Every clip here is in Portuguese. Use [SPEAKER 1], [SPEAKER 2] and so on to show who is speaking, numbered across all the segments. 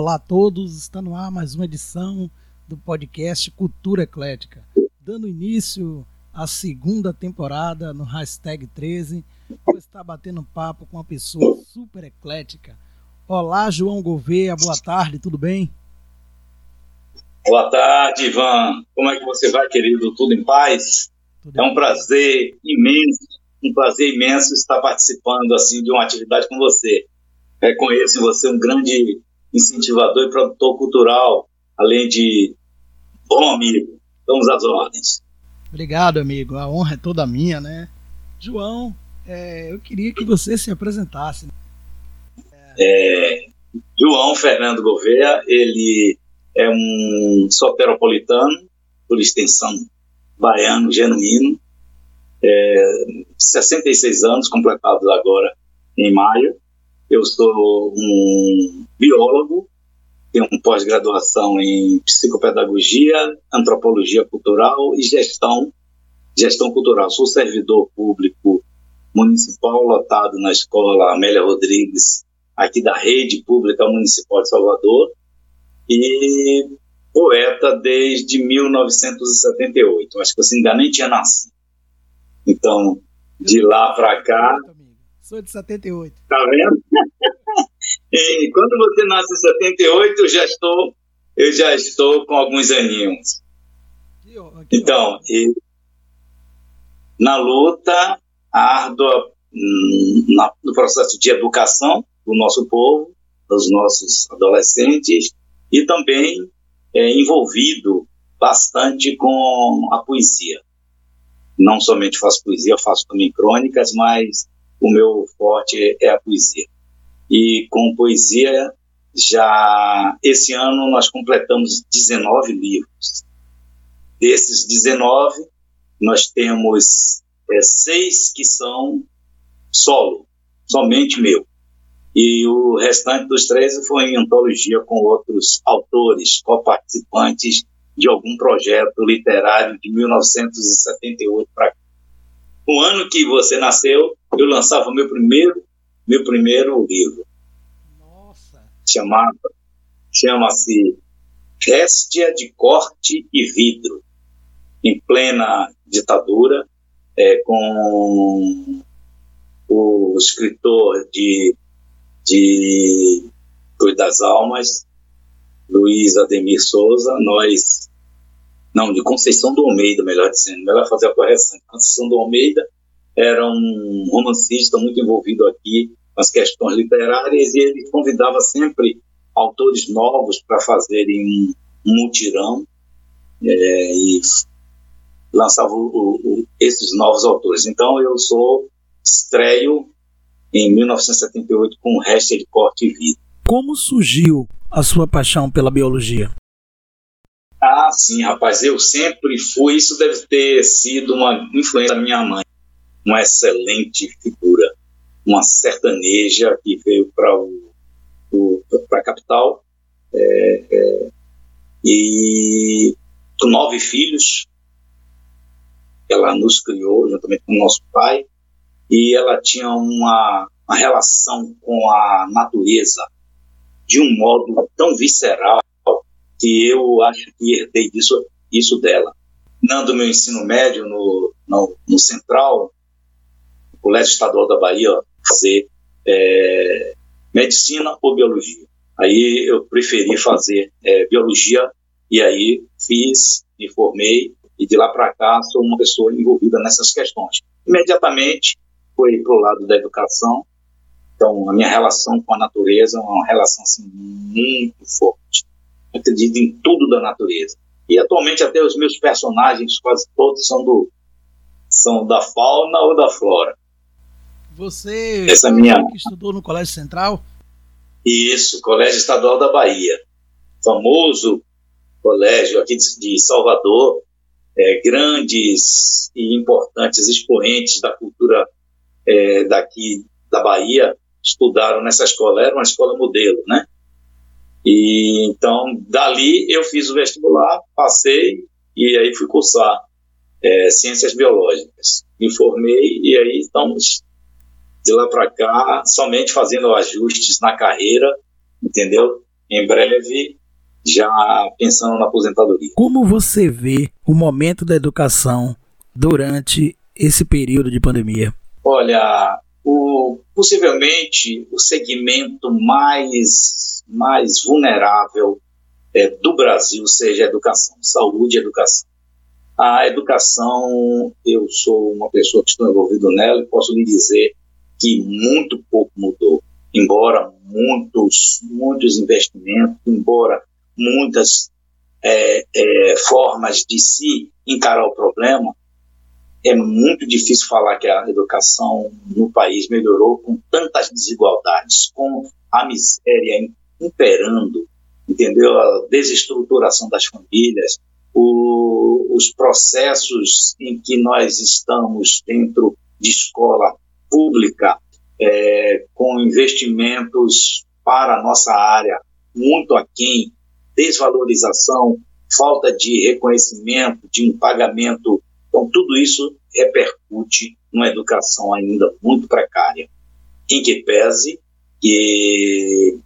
[SPEAKER 1] Olá a todos, está no ar mais uma edição do podcast Cultura Eclética. Dando início à segunda temporada no hashtag 13, vou estar batendo papo com uma pessoa super eclética. Olá, João Gouveia, boa tarde, tudo bem?
[SPEAKER 2] Boa tarde, Ivan. Como é que você vai, querido? Tudo em paz? Tudo é um prazer imenso, um prazer imenso estar participando assim de uma atividade com você. Reconheço em você um grande incentivador e produtor cultural, além de bom amigo. Vamos às ordens.
[SPEAKER 1] Obrigado, amigo. A honra é toda minha, né? João, é, eu queria que você se apresentasse.
[SPEAKER 2] É, João Fernando Gouveia, ele é um soteropolitano, por extensão baiano, genuíno, é, 66 anos, completados agora em maio. Eu sou um biólogo, tenho pós-graduação em psicopedagogia, antropologia cultural e gestão, gestão cultural. Sou servidor público municipal lotado na escola Amélia Rodrigues, aqui da rede pública municipal de Salvador, e poeta desde 1978. Acho que você ainda nem tinha nascido. Então, de lá para cá.
[SPEAKER 1] Sou de 78.
[SPEAKER 2] Tá vendo? e quando você nasce em 78, eu já estou, eu já estou com alguns aninhos. Então, e, na luta árdua hum, na, no processo de educação do nosso povo, dos nossos adolescentes, e também é, envolvido bastante com a poesia. Não somente faço poesia, faço também crônicas, mas o meu forte é a poesia. E com poesia, já esse ano nós completamos 19 livros. Desses 19, nós temos é, seis que são solo, somente meu e o restante dos 13 foi em antologia com outros autores, co-participantes de algum projeto literário de 1978 para cá. No ano que você nasceu, eu lançava meu primeiro, meu primeiro livro.
[SPEAKER 1] Nossa.
[SPEAKER 2] Chamava, chama-se Réstia de Corte e Vidro, em plena ditadura, é, com o escritor de de Cruz das Almas, Luiz Ademir Souza, nós, não, de Conceição do Almeida, melhor dizendo, melhor fazer a correção. Conceição do Almeida era um romancista muito envolvido aqui com as questões literárias e ele convidava sempre autores novos para fazerem um mutirão é, e lançava o, o, esses novos autores. Então eu sou estreio em 1978 com o resto de corte e vida.
[SPEAKER 1] Como surgiu a sua paixão pela biologia?
[SPEAKER 2] Ah, sim, rapaz, eu sempre fui. Isso deve ter sido uma influência da minha mãe, uma excelente figura, uma sertaneja que veio para o, o a capital é, é, e com nove filhos. Ela nos criou juntamente com o nosso pai e ela tinha uma, uma relação com a natureza de um modo tão visceral que eu acho que herdei disso, isso dela. Dando meu ensino médio no, no, no Central, no Colégio Estadual da Bahia, fazer é, medicina ou biologia. Aí eu preferi fazer é, biologia e aí fiz, me formei e de lá para cá sou uma pessoa envolvida nessas questões. Imediatamente foi para o lado da educação. Então, a minha relação com a natureza é uma relação assim, muito forte. Acredito em tudo da natureza. E atualmente até os meus personagens quase todos são do são da fauna ou da flora.
[SPEAKER 1] Você Essa minha... estudou no Colégio Central?
[SPEAKER 2] Isso, Colégio Estadual da Bahia. Famoso colégio aqui de Salvador, é, grandes e importantes expoentes da cultura é, daqui da Bahia estudaram nessa escola, era uma escola modelo, né? E então, dali eu fiz o vestibular, passei e aí fui cursar é, ciências biológicas. Me formei e aí estamos de lá para cá somente fazendo ajustes na carreira, entendeu? em breve, já pensando na aposentadoria.
[SPEAKER 1] Como você vê o momento da educação durante esse período de pandemia?
[SPEAKER 2] Olha, o, possivelmente o segmento mais, mais vulnerável é, do Brasil seja educação, saúde e educação. A educação, eu sou uma pessoa que estou envolvido nela e posso lhe dizer que muito pouco mudou, embora muitos, muitos investimentos, embora muitas é, é, formas de se encarar o problema, é muito difícil falar que a educação no país melhorou com tantas desigualdades, com a miséria imperando, entendeu? A desestruturação das famílias, o, os processos em que nós estamos dentro de escola pública, é, com investimentos para a nossa área muito aquém, desvalorização, falta de reconhecimento, de um pagamento. Então, tudo isso repercute numa educação ainda muito precária. Em que pese que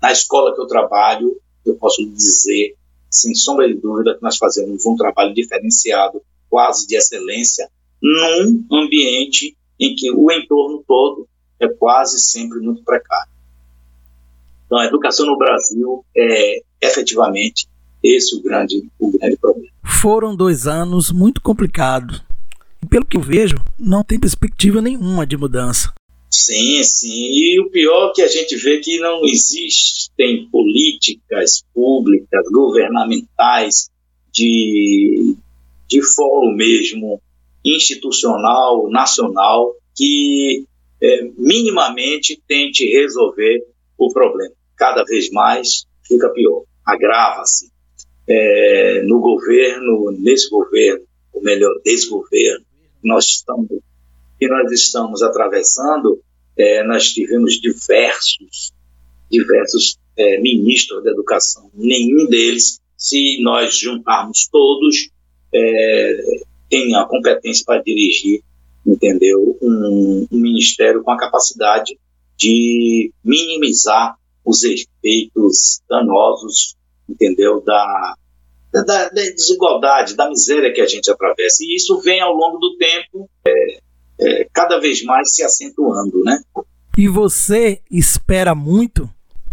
[SPEAKER 2] na escola que eu trabalho, eu posso dizer, sem sombra de dúvida, que nós fazemos um trabalho diferenciado, quase de excelência, num ambiente em que o entorno todo é quase sempre muito precário. Então, a educação no Brasil é efetivamente esse o grande, o grande problema.
[SPEAKER 1] Foram dois anos muito complicados. E pelo que eu vejo, não tem perspectiva nenhuma de mudança.
[SPEAKER 2] Sim, sim. E o pior é que a gente vê que não existem políticas públicas, governamentais, de, de fórum mesmo, institucional, nacional, que é, minimamente tente resolver o problema. Cada vez mais fica pior, agrava-se. É, no governo, nesse governo, ou melhor, desgoverno, nós estamos, que nós estamos atravessando, é, nós tivemos diversos, diversos é, ministros da educação. Nenhum deles, se nós juntarmos todos, é, tem a competência para dirigir, entendeu, um, um ministério com a capacidade de minimizar os efeitos danosos, entendeu, da, da, da, desigualdade, da miséria que a gente atravessa. E isso vem ao longo do tempo é, é, cada vez mais se acentuando, né?
[SPEAKER 1] E você espera muito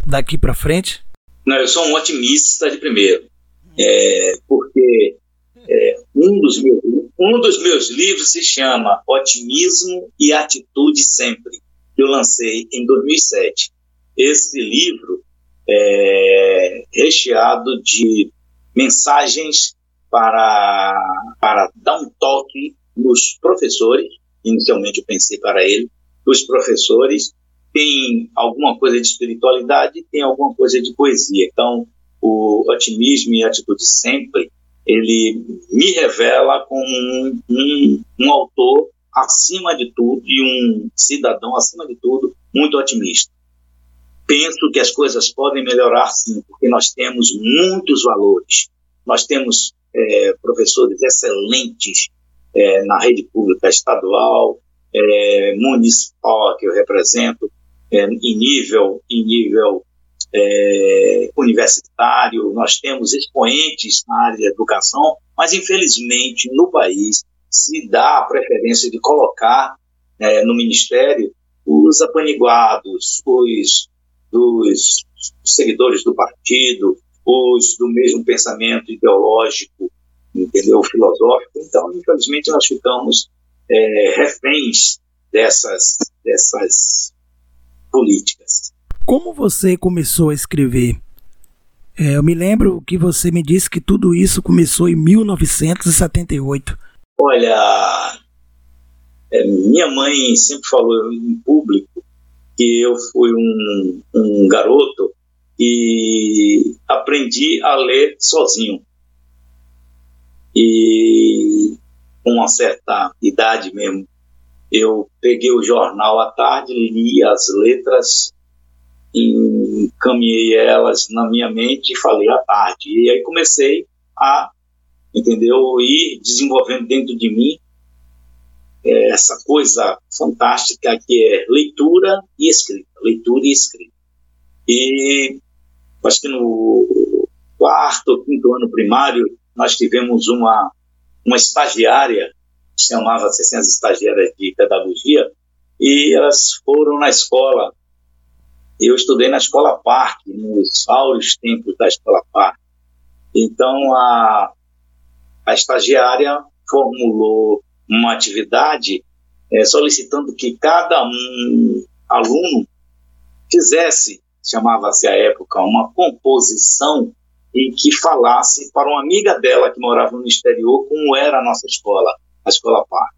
[SPEAKER 1] daqui para frente?
[SPEAKER 2] Não, eu sou um otimista de primeiro, é, porque é, um, dos meus, um dos meus livros se chama Otimismo e Atitude Sempre, que eu lancei em 2007. Esse livro é recheado de mensagens para, para dar um toque nos professores inicialmente eu pensei para ele, os professores têm alguma coisa de espiritualidade, tem alguma coisa de poesia. Então, o otimismo e a atitude sempre, ele me revela como um, um, um autor acima de tudo e um cidadão acima de tudo muito otimista. Penso que as coisas podem melhorar sim, porque nós temos muitos valores. Nós temos é, professores excelentes é, na rede pública estadual, é, municipal que eu represento, é, em nível, em nível é, universitário, nós temos expoentes na área de educação, mas infelizmente no país se dá a preferência de colocar é, no ministério os apaniguados, os dos seguidores do partido, os do mesmo pensamento ideológico entendeu? Filosófico. Então, infelizmente, nós ficamos é, reféns dessas, dessas políticas.
[SPEAKER 1] Como você começou a escrever? É, eu me lembro que você me disse que tudo isso começou em 1978.
[SPEAKER 2] Olha, é, minha mãe sempre falou em público que eu fui um, um garoto e aprendi a ler sozinho e com uma certa idade mesmo, eu peguei o jornal à tarde, li as letras, encaminhei elas na minha mente e falei à tarde. E aí comecei a, entendeu, ir desenvolvendo dentro de mim é, essa coisa fantástica que é leitura e escrita, leitura e escrita. E acho que no quarto, quinto ano primário, nós tivemos uma, uma estagiária, chamava-se assim, as estagiárias de pedagogia, e elas foram na escola. Eu estudei na Escola Parque, nos áureos tempos da Escola Parque. Então, a, a estagiária formulou uma atividade é, solicitando que cada um aluno fizesse, chamava-se à época, uma composição em que falasse para uma amiga dela que morava no exterior como era a nossa escola, a Escola Parque.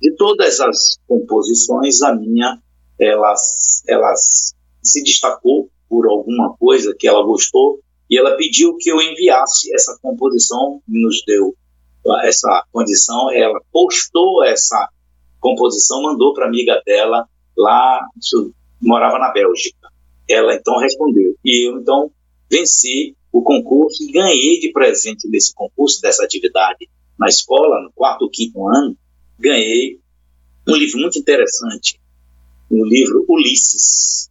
[SPEAKER 2] De todas as composições, a minha, ela, ela se destacou por alguma coisa que ela gostou e ela pediu que eu enviasse essa composição, nos deu essa condição, ela postou essa composição, mandou para amiga dela lá, morava na Bélgica. Ela então respondeu e eu então venci o concurso e ganhei de presente desse concurso, dessa atividade na escola, no quarto ou quinto ano, ganhei um livro muito interessante, um livro Ulisses,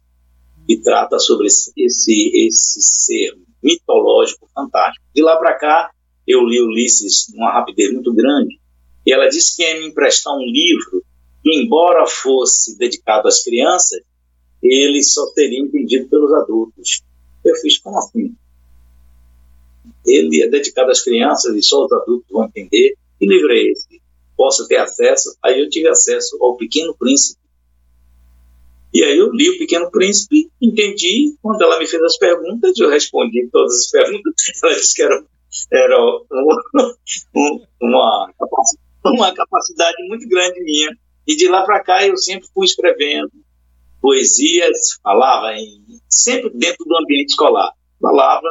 [SPEAKER 2] que trata sobre esse, esse, esse ser mitológico fantástico. De lá para cá, eu li Ulisses numa rapidez muito grande, e ela disse que ia me emprestar um livro que, embora fosse dedicado às crianças, ele só seria entendido pelos adultos. Eu fiz, como assim? Ele é dedicado às crianças e só os adultos vão entender. Que livro é esse? Posso ter acesso? Aí eu tive acesso ao Pequeno Príncipe. E aí eu li o Pequeno Príncipe, entendi. Quando ela me fez as perguntas, eu respondi todas as perguntas. Ela disse que era, era uma, uma, capacidade muito grande minha. E de lá para cá eu sempre fui escrevendo poesias, falava em, sempre dentro do ambiente escolar. Falava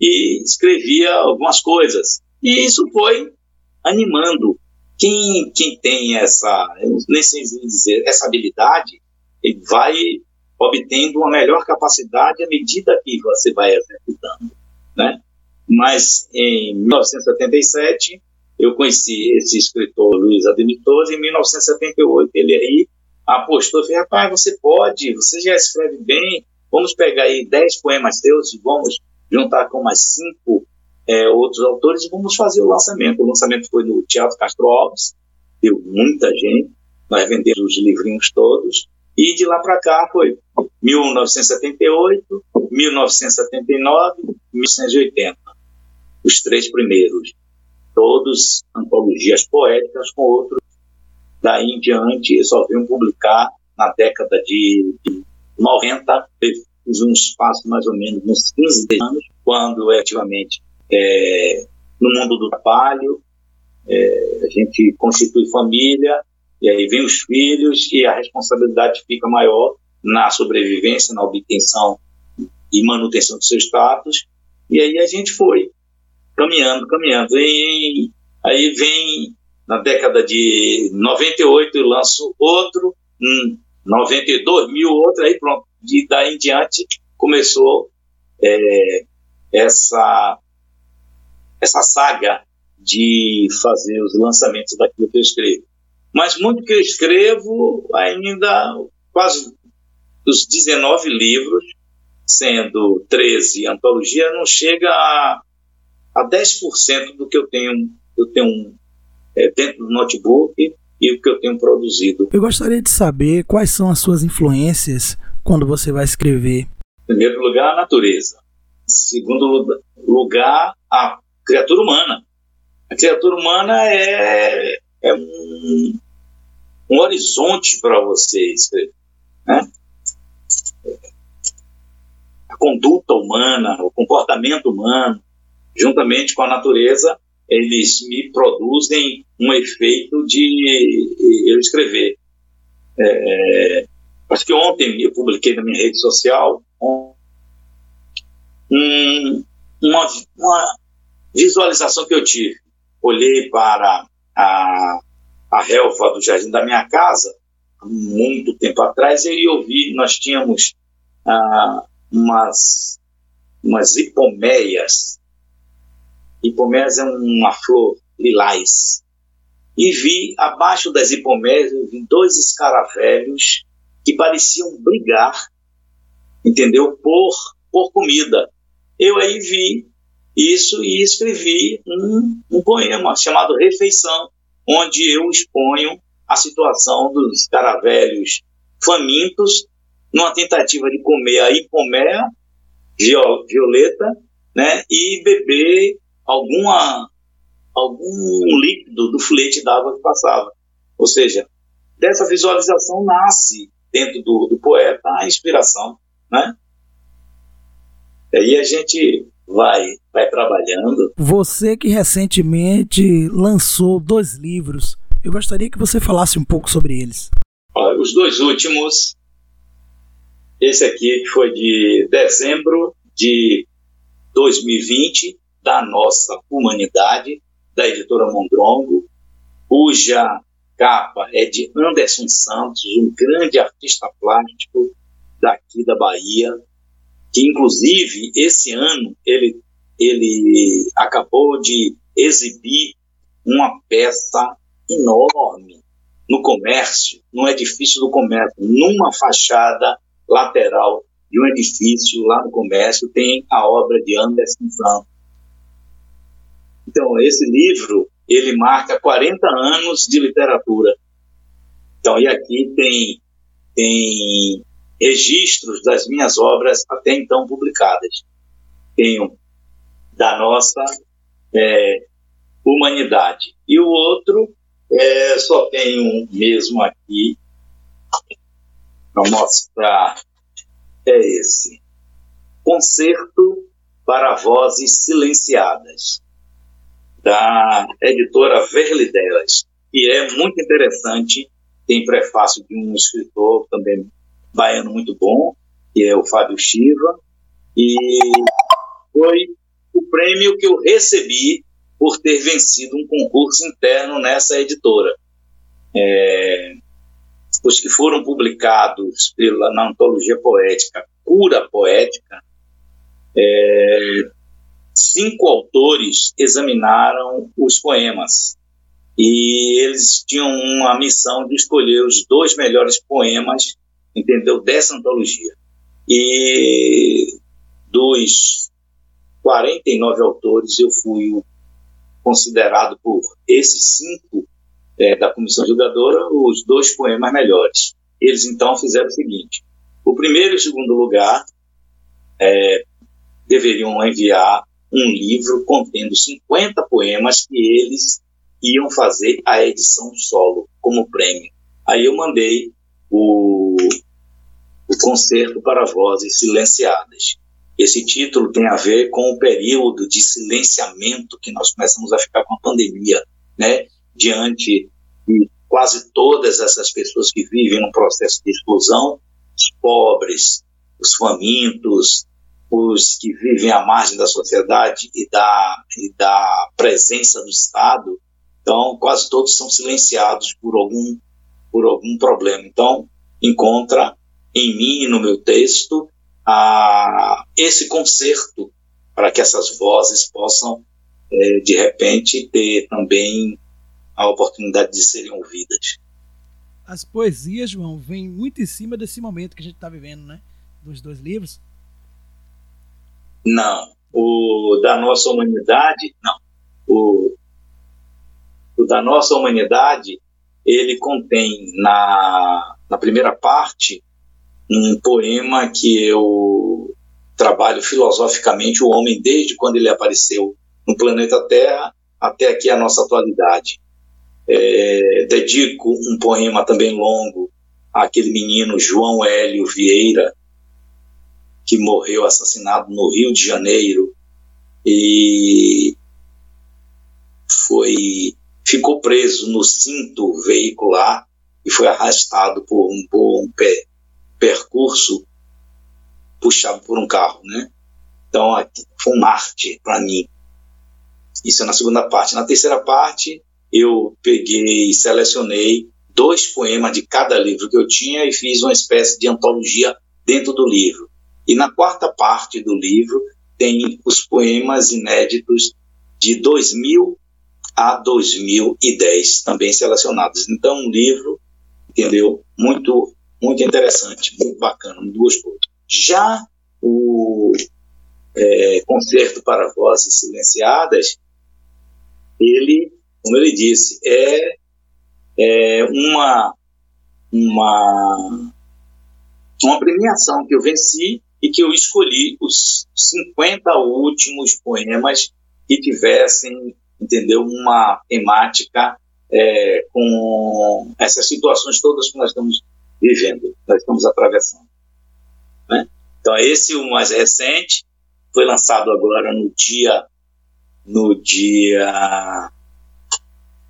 [SPEAKER 2] e escrevia algumas coisas. E isso foi animando. Quem, quem tem essa, nem sei dizer, essa habilidade, ele vai obtendo uma melhor capacidade à medida que você vai executando, né? Mas em 1977 eu conheci esse escritor Luiz Ademir em 1978 ele aí apostou, falei, rapaz, você pode, você já escreve bem, vamos pegar aí 10 poemas seus e vamos juntar com mais cinco é, outros autores e vamos fazer o lançamento. O lançamento foi no Teatro Castro Alves, deu muita gente, nós vendemos os livrinhos todos, e de lá para cá foi 1978, 1979, 1980. Os três primeiros. Todos antologias poéticas com outros. Daí em diante, só venho publicar na década de, de 90, fiz um espaço mais ou menos uns 15 anos, quando efetivamente é, no mundo do trabalho, é, a gente constitui família, e aí vem os filhos e a responsabilidade fica maior na sobrevivência, na obtenção e manutenção do seu status, e aí a gente foi caminhando, caminhando. E aí vem na década de 98 eu lanço outro, em 92 mil outro, aí pronto, de daí em diante começou é, essa essa saga de fazer os lançamentos daquilo que eu escrevo. Mas muito que eu escrevo, ainda quase os 19 livros, sendo 13 antologia, não chega a, a 10% do que eu tenho, eu tenho é, dentro do notebook e o que eu tenho produzido.
[SPEAKER 1] Eu gostaria de saber quais são as suas influências quando você vai escrever?
[SPEAKER 2] Em primeiro lugar, a natureza. Em segundo lugar, a criatura humana. A criatura humana é, é um, um horizonte para você escrever. Né? A conduta humana, o comportamento humano, juntamente com a natureza, eles me produzem um efeito de eu escrever. É, Acho que ontem eu publiquei na minha rede social um, uma, uma, visualização que eu tive. Olhei para a, a relva do jardim da minha casa, muito tempo atrás, e eu vi, nós tínhamos ah, umas, umas hipomeias. Hipomeias é uma flor lilás. E vi, abaixo das hipomeias, vi dois escaravelhos que pareciam brigar, entendeu? Por, por comida. eu aí vi isso e escrevi um, um poema chamado Refeição, onde eu exponho a situação dos caravelhos famintos numa tentativa de comer a hipomea violeta né, e beber alguma, algum líquido do flete d'água que passava. Ou seja, dessa visualização nasce dentro do, do poeta a inspiração. Né? E aí a gente vai, vai trabalhando.
[SPEAKER 1] Você que recentemente lançou dois livros, eu gostaria que você falasse um pouco sobre eles.
[SPEAKER 2] Os dois últimos, esse aqui foi de dezembro de 2020, da nossa humanidade, da editora Mondrongo, cuja capa é de Anderson Santos, um grande artista plástico daqui da Bahia, que inclusive esse ano ele, ele acabou de exibir uma peça enorme no comércio, no edifício do comércio, numa fachada lateral de um edifício lá no comércio, tem a obra de Anderson Santos. Então, esse livro, ele marca 40 anos de literatura. Então, e aqui tem, tem registros das minhas obras até então publicadas. Tenho da nossa é, humanidade. E o outro, é, só tenho mesmo aqui para mostrar, é esse. Concerto para Vozes Silenciadas, da editora Verlidelas, que é muito interessante, tem prefácio de um escritor também baiano muito bom, que é o Fábio Chiva, e foi o prêmio que eu recebi por ter vencido um concurso interno nessa editora. É, os que foram publicados pela, na antologia poética Cura Poética, é, cinco autores examinaram os poemas e eles tinham uma missão de escolher os dois melhores poemas entendeu? Dessa antologia. E dos 49 autores, eu fui considerado por esses cinco é, da comissão julgadora os dois poemas melhores. Eles então fizeram o seguinte: o primeiro e o segundo lugar é, deveriam enviar um livro contendo 50 poemas que eles iam fazer a edição solo como prêmio. Aí eu mandei o, o Concerto para Vozes Silenciadas. Esse título tem a ver com o período de silenciamento que nós começamos a ficar com a pandemia, né? Diante de quase todas essas pessoas que vivem num processo de exclusão, os pobres, os famintos, os que vivem à margem da sociedade e da, e da presença do Estado, então quase todos são silenciados por algum por algum problema. Então, encontra em mim no meu texto a, esse conserto para que essas vozes possam, é, de repente, ter também a oportunidade de serem ouvidas.
[SPEAKER 1] As poesias, João, vêm muito em cima desse momento que a gente está vivendo, né? Dos dois livros.
[SPEAKER 2] Não. O da nossa humanidade, não. O, o da nossa humanidade, ele contém na, na primeira parte um poema que eu trabalho filosoficamente o homem desde quando ele apareceu no planeta Terra até aqui a nossa atualidade. É, dedico um poema também longo àquele menino João Hélio Vieira, que morreu assassinado no Rio de Janeiro e foi ficou preso no cinto veicular e foi arrastado por um pé, percurso puxado por um carro, né? Então, foi um Marte para mim. Isso é na segunda parte. Na terceira parte, eu peguei e selecionei dois poemas de cada livro que eu tinha e fiz uma espécie de antologia dentro do livro. E na quarta parte do livro tem os poemas inéditos de 2000 a 2010 também selecionados. Então, um livro, entendeu? Muito, muito interessante, muito bacana, muito gostoso. Já o, é, Concerto para Vozes Silenciadas, ele, como ele disse, é, é uma, uma, uma premiação que eu venci e que eu escolhi os 50 últimos poemas que tivessem, entendeu, uma temática é, com essas situações todas que nós estamos vivendo, nós estamos atravessando. Né? Então, esse o mais recente, foi lançado agora no dia no dia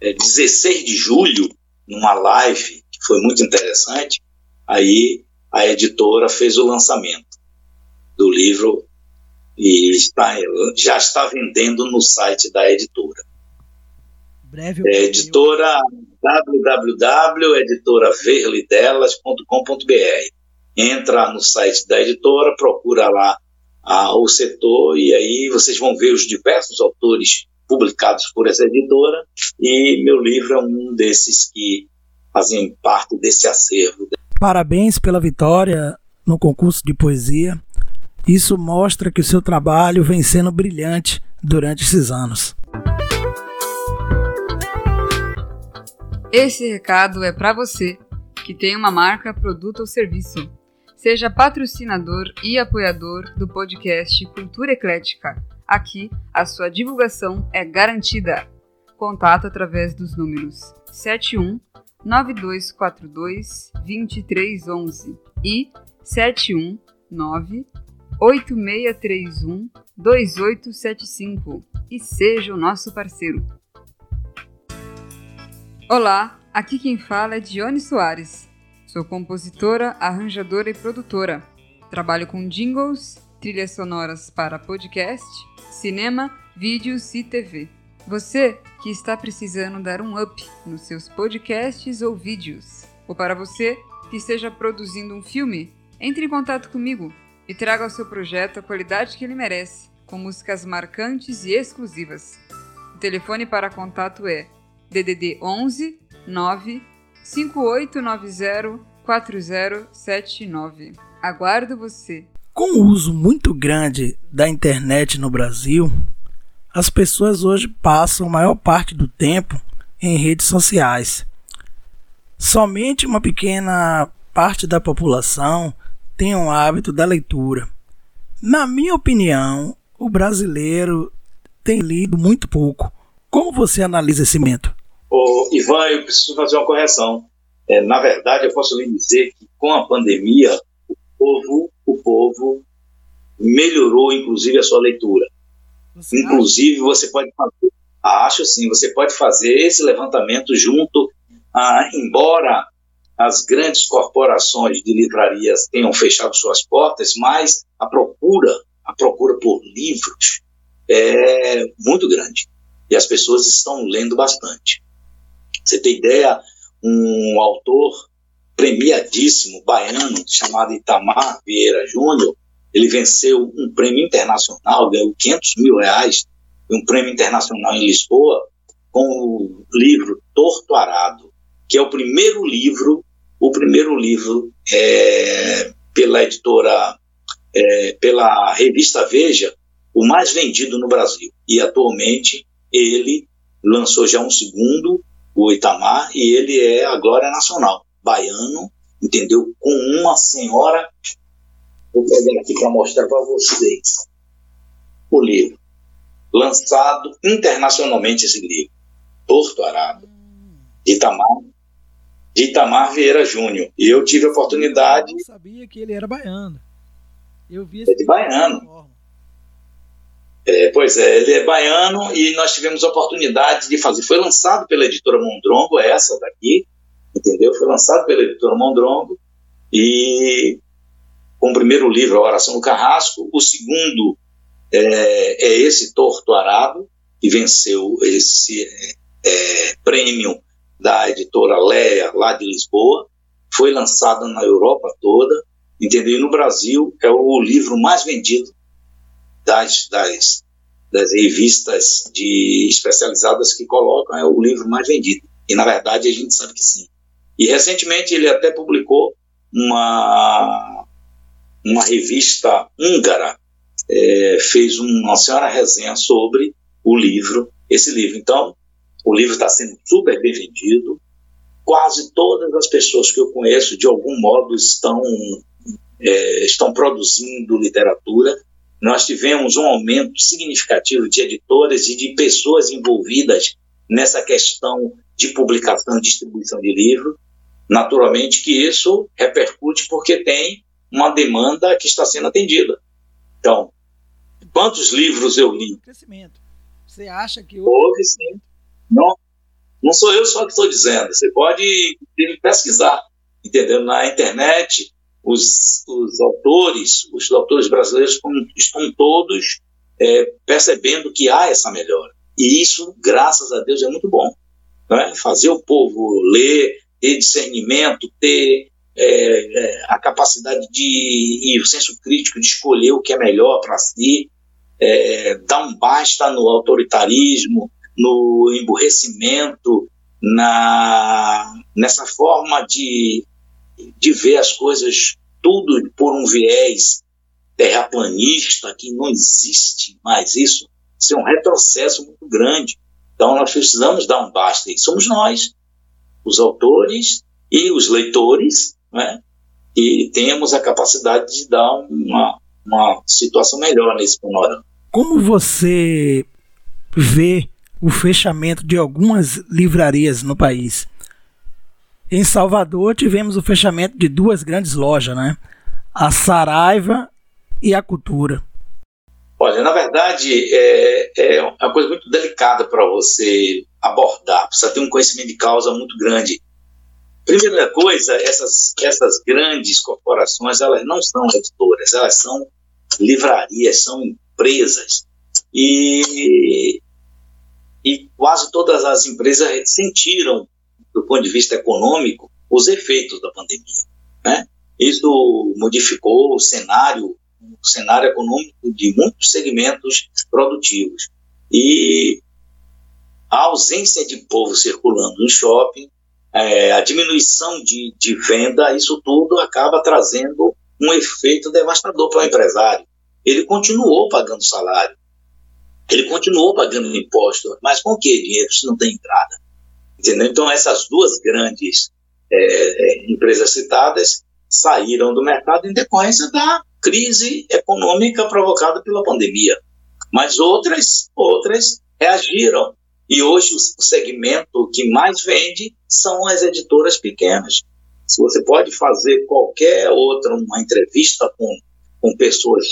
[SPEAKER 2] é, 16 de julho, numa live que foi muito interessante. Aí a editora fez o lançamento do livro e está, já está vendendo no site da editora. Breve, é, editora www.editoraverlidelas.com.br. Entra no site da editora, procura lá ah, o setor e aí vocês vão ver os diversos autores publicados por essa editora e meu livro é um desses que fazem parte desse acervo.
[SPEAKER 1] Parabéns pela vitória no concurso de poesia. Isso mostra que o seu trabalho vem sendo brilhante durante esses anos.
[SPEAKER 3] Esse recado é para você que tem uma marca, produto ou serviço. Seja patrocinador e apoiador do podcast Cultura Eclética. Aqui, a sua divulgação é garantida. Contato através dos números 71 9242 2311 e 719 8631 2875 e seja o nosso parceiro. Olá, aqui quem fala é Dione Soares. Sou compositora, arranjadora e produtora. Trabalho com jingles, trilhas sonoras para podcast, cinema, vídeos e TV. Você que está precisando dar um up nos seus podcasts ou vídeos, ou para você que esteja produzindo um filme, entre em contato comigo e traga ao seu projeto a qualidade que ele merece, com músicas marcantes e exclusivas. O telefone para contato é DDD 11 9 5890 4079. Aguardo você.
[SPEAKER 1] Com o uso muito grande da internet no Brasil, as pessoas hoje passam a maior parte do tempo em redes sociais. Somente uma pequena parte da população tem o hábito da leitura. Na minha opinião, o brasileiro tem lido muito pouco. Como você analisa esse momento?
[SPEAKER 2] Ô, Ivan, eu preciso fazer uma correção. É, na verdade, eu posso lhe dizer que com a pandemia, o povo, o povo melhorou, inclusive, a sua leitura. Você inclusive, acha? você pode fazer, acho sim, você pode fazer esse levantamento junto, a, embora as grandes corporações de livrarias tenham fechado suas portas, mas a procura, a procura por livros é muito grande e as pessoas estão lendo bastante. Você tem ideia, um autor premiadíssimo baiano chamado Itamar Vieira Júnior, ele venceu um prêmio internacional, ganhou 500 mil reais, um prêmio internacional em Lisboa, com o livro Torto Arado, que é o primeiro livro, o primeiro livro é, pela editora, é, pela revista Veja, o mais vendido no Brasil. E atualmente ele lançou já um segundo o Itamar, e ele é a glória nacional, baiano, entendeu? Com uma senhora, vou pegar aqui para mostrar para vocês o livro, lançado internacionalmente esse livro, Porto Arado, Itamar, de Itamar Vieira Júnior. E eu tive a oportunidade. Eu
[SPEAKER 1] não sabia que ele era baiano. Eu vi
[SPEAKER 2] esse é de baiano. É, pois é, ele é baiano e nós tivemos a oportunidade de fazer. Foi lançado pela editora Mondrongo, essa daqui, entendeu? Foi lançado pela editora Mondrongo e com o primeiro livro, A Oração do Carrasco, o segundo é, é esse Torto Arado, que venceu esse é, prêmio da editora Leia, lá de Lisboa, foi lançado na Europa toda, entendeu? E no Brasil é o livro mais vendido das, das, das revistas de especializadas que colocam é o livro mais vendido. E na verdade a gente sabe que sim. E recentemente ele até publicou uma uma revista húngara é, fez uma senhora resenha sobre o livro, esse livro. Então, o livro está sendo super bem vendido. Quase todas as pessoas que eu conheço, de algum modo, estão, é, estão produzindo literatura. Nós tivemos um aumento significativo de editoras e de pessoas envolvidas nessa questão de publicação e distribuição de livro. Naturalmente que isso repercute porque tem uma demanda que está sendo atendida. Então, quantos livros eu li?
[SPEAKER 1] Crescimento. Você acha que
[SPEAKER 2] houve, houve sim. Não, não sou eu só que estou dizendo. Você pode pesquisar, entendeu? Na internet, os, os autores, os autores brasileiros estão, todos é, percebendo que há essa melhora. E isso, graças a Deus, é muito bom. Né? Fazer o povo ler, ter discernimento, ter é, é, a capacidade de e o senso crítico de escolher o que é melhor para si, é, dar um basta no autoritarismo, no emburrecimento, na, nessa forma de, de ver as coisas tudo por um viés terraplanista, que não existe mais isso. Isso é um retrocesso muito grande. Então nós precisamos dar um basta. E somos nós, os autores e os leitores, né, e temos a capacidade de dar uma, uma situação melhor nesse panorama.
[SPEAKER 1] Como você vê o fechamento de algumas livrarias no país? Em Salvador tivemos o fechamento de duas grandes lojas, né? A Saraiva e a Cultura.
[SPEAKER 2] Olha, na verdade, é, é uma coisa muito delicada para você abordar. Precisa ter um conhecimento de causa muito grande. Primeira coisa, essas, essas grandes corporações, elas não são editoras, elas são livrarias, são empresas. E, e quase todas as empresas sentiram, do ponto de vista econômico, os efeitos da pandemia. Né? Isso modificou o cenário, o cenário econômico de muitos segmentos produtivos. E a ausência de povo circulando no shopping é, a diminuição de, de venda, isso tudo acaba trazendo um efeito devastador para o empresário. Ele continuou pagando salário, ele continuou pagando imposto, mas com que dinheiro se não tem entrada? Entendeu? Então, essas duas grandes é, é, empresas citadas saíram do mercado em decorrência da crise econômica provocada pela pandemia. Mas outras, outras reagiram e hoje o segmento que mais vende são as editoras pequenas. Se você pode fazer qualquer outra uma entrevista com, com pessoas,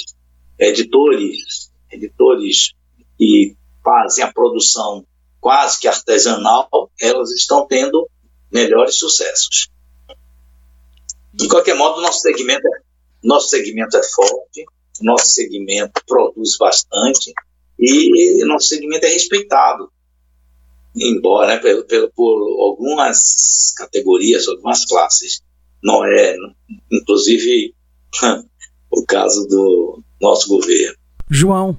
[SPEAKER 2] editores, editores que fazem a produção quase que artesanal, elas estão tendo melhores sucessos. De qualquer modo, nosso segmento é, nosso segmento é forte, nosso segmento produz bastante e nosso segmento é respeitado embora né, pelo, pelo, por algumas categorias, algumas classes. Não é, inclusive, o caso do nosso governo.
[SPEAKER 1] João,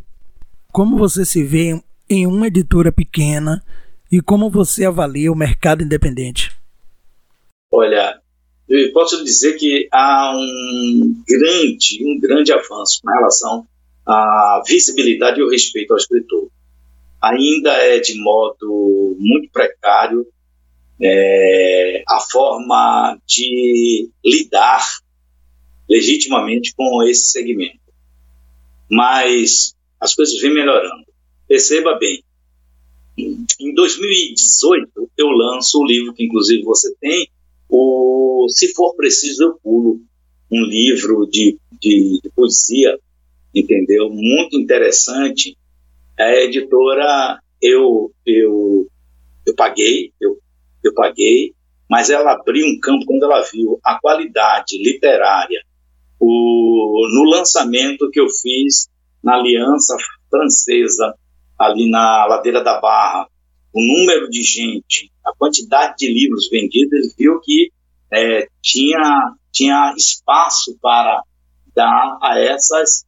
[SPEAKER 1] como você se vê em uma editora pequena e como você avalia o mercado independente?
[SPEAKER 2] Olha, eu posso dizer que há um grande, um grande avanço com relação à visibilidade e o respeito ao escritor ainda é de modo muito precário é, a forma de lidar legitimamente com esse segmento. Mas as coisas vêm melhorando. Perceba bem, em 2018 eu lanço o livro que inclusive você tem, o Se For Preciso Eu Pulo, um livro de, de, de poesia, entendeu? Muito interessante, a editora eu eu eu paguei, eu, eu paguei, mas ela abriu um campo quando ela viu a qualidade literária o, no lançamento que eu fiz na Aliança Francesa, ali na Ladeira da Barra, o número de gente, a quantidade de livros vendidos, ele viu que é, tinha, tinha espaço para dar a, essas,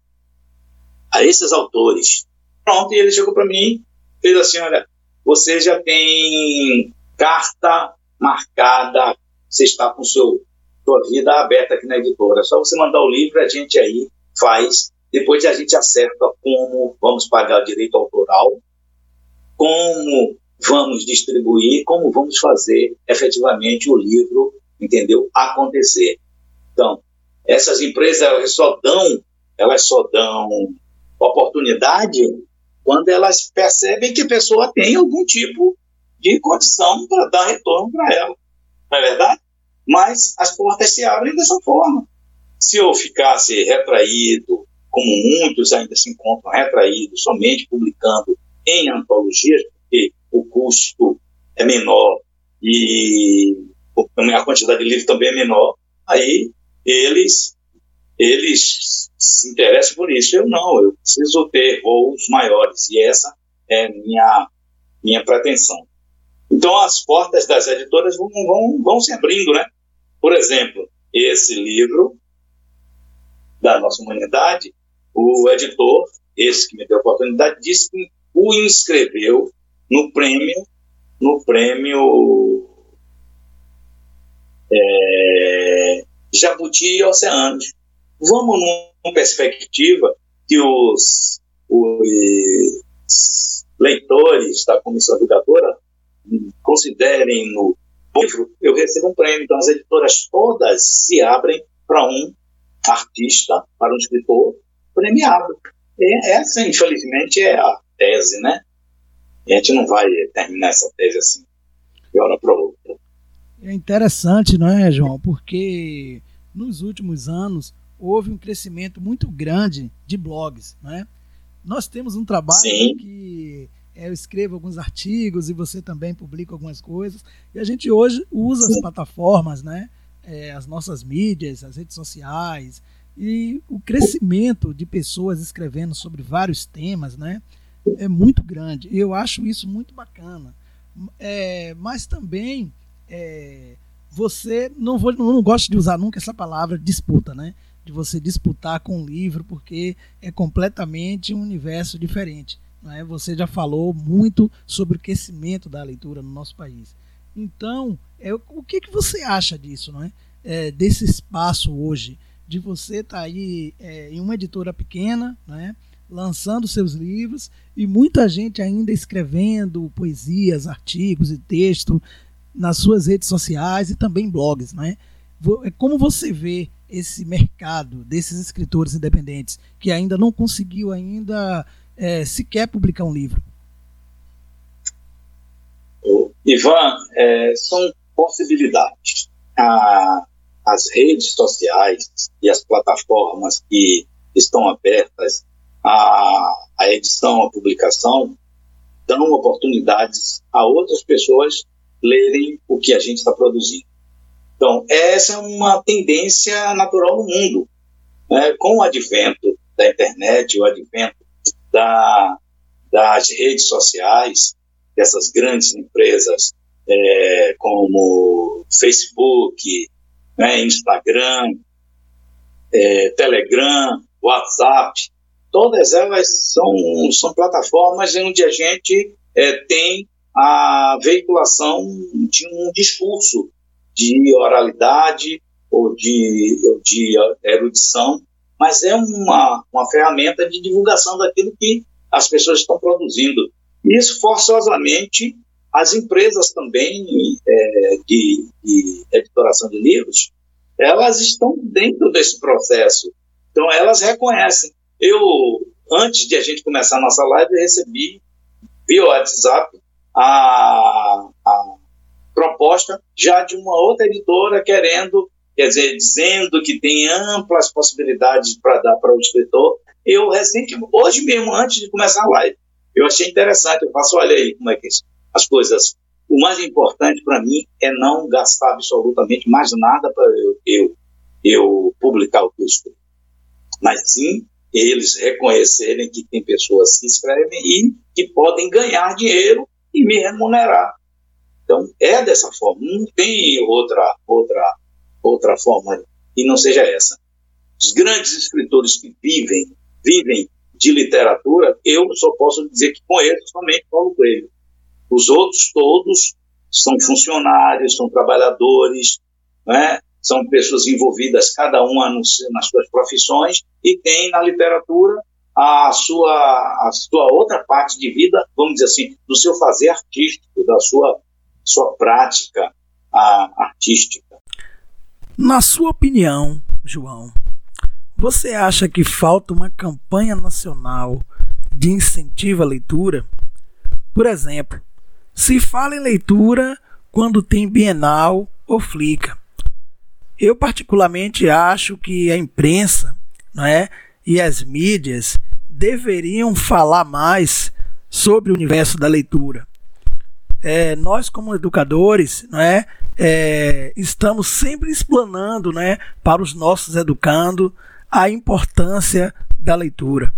[SPEAKER 2] a esses autores Pronto, e ele chegou para mim, fez assim, olha, você já tem carta marcada, você está com seu, sua vida aberta aqui na editora. É só você mandar o livro, a gente aí faz depois a gente acerta como vamos pagar o direito autoral, como vamos distribuir, como vamos fazer efetivamente o livro, entendeu, acontecer. Então, essas empresas elas só dão, elas só dão oportunidade quando elas percebem que a pessoa tem algum tipo de condição para dar retorno para ela. Não é verdade? Mas as portas se abrem dessa forma. Se eu ficasse retraído, como muitos ainda se encontram retraídos, somente publicando em antologias, porque o custo é menor e a quantidade de livros também é menor, aí eles eles se interessam por isso. Eu não, eu preciso ter voos maiores e essa é minha minha pretensão. Então as portas das editoras vão, vão, vão se abrindo, né? Por exemplo, esse livro da nossa humanidade, o editor, esse que me deu a oportunidade, disse que o inscreveu no prêmio, no prêmio é, Jabuti e Oceanos. Vamos numa perspectiva que os, os leitores da comissão educadora considerem no livro, eu recebo um prêmio. Então, as editoras todas se abrem para um artista, para um escritor premiado. E essa, infelizmente, é a tese, né? E a gente não vai terminar essa tese assim, de hora para outra.
[SPEAKER 1] É interessante, não é, João? Porque nos últimos anos houve um crescimento muito grande de blogs, né? Nós temos um trabalho Sim. que é, eu escrevo alguns artigos e você também publica algumas coisas. E a gente hoje usa Sim. as plataformas, né? É, as nossas mídias, as redes sociais e o crescimento de pessoas escrevendo sobre vários temas, né? É muito grande. Eu acho isso muito bacana. É, mas também é, você não vou não gosto de usar nunca essa palavra disputa, né? De você disputar com o livro porque é completamente um universo diferente. Né? Você já falou muito sobre o crescimento da leitura no nosso país. Então, é, o que, que você acha disso, não é? é desse espaço hoje, de você estar tá aí é, em uma editora pequena, né? lançando seus livros e muita gente ainda escrevendo poesias, artigos e texto nas suas redes sociais e também blogs, né? É como você vê esse mercado desses escritores independentes que ainda não conseguiu ainda é, sequer publicar um livro?
[SPEAKER 2] Ivan, é, são possibilidades. A, as redes sociais e as plataformas que estão abertas à, à edição, à publicação, dão oportunidades a outras pessoas lerem o que a gente está produzindo. Então, essa é uma tendência natural no mundo. Né? Com o advento da internet, o advento da, das redes sociais, dessas grandes empresas é, como Facebook, né, Instagram, é, Telegram, WhatsApp, todas elas são, são plataformas onde a gente é, tem a veiculação de um discurso de oralidade ou de, ou de erudição mas é uma, uma ferramenta de divulgação daquilo que as pessoas estão produzindo. Isso, forçosamente, as empresas também é, de, de editoração de livros, elas estão dentro desse processo. Então, elas reconhecem. Eu, antes de a gente começar a nossa live, recebi via WhatsApp a, a proposta já de uma outra editora querendo quer dizer, dizendo que tem amplas possibilidades para dar para o escritor. Eu recente, hoje mesmo, antes de começar a live, eu achei interessante, eu faço, olha aí como é que é as coisas. O mais importante para mim é não gastar absolutamente mais nada para eu, eu, eu publicar o que eu escrevo. Mas sim eles reconhecerem que tem pessoas que escrevem e que podem ganhar dinheiro e me remunerar. Então, é dessa forma, não tem outra, outra outra forma e não seja essa. Os grandes escritores que vivem, vivem de literatura, eu só posso dizer que conheço somente Paulo Coelho. Os outros todos são funcionários, são trabalhadores, né? são pessoas envolvidas, cada uma nas suas profissões, e tem na literatura a sua, a sua outra parte de vida, vamos dizer assim, do seu fazer artístico, da sua, sua prática a, artística.
[SPEAKER 1] Na sua opinião, João, você acha que falta uma campanha nacional de incentivo à leitura? Por exemplo, se fala em leitura quando tem Bienal ou Flica. Eu particularmente acho que a imprensa, não é, e as mídias deveriam falar mais sobre o universo da leitura. É, nós como educadores, não é, é, estamos sempre explanando, né, para os nossos educando a importância da leitura.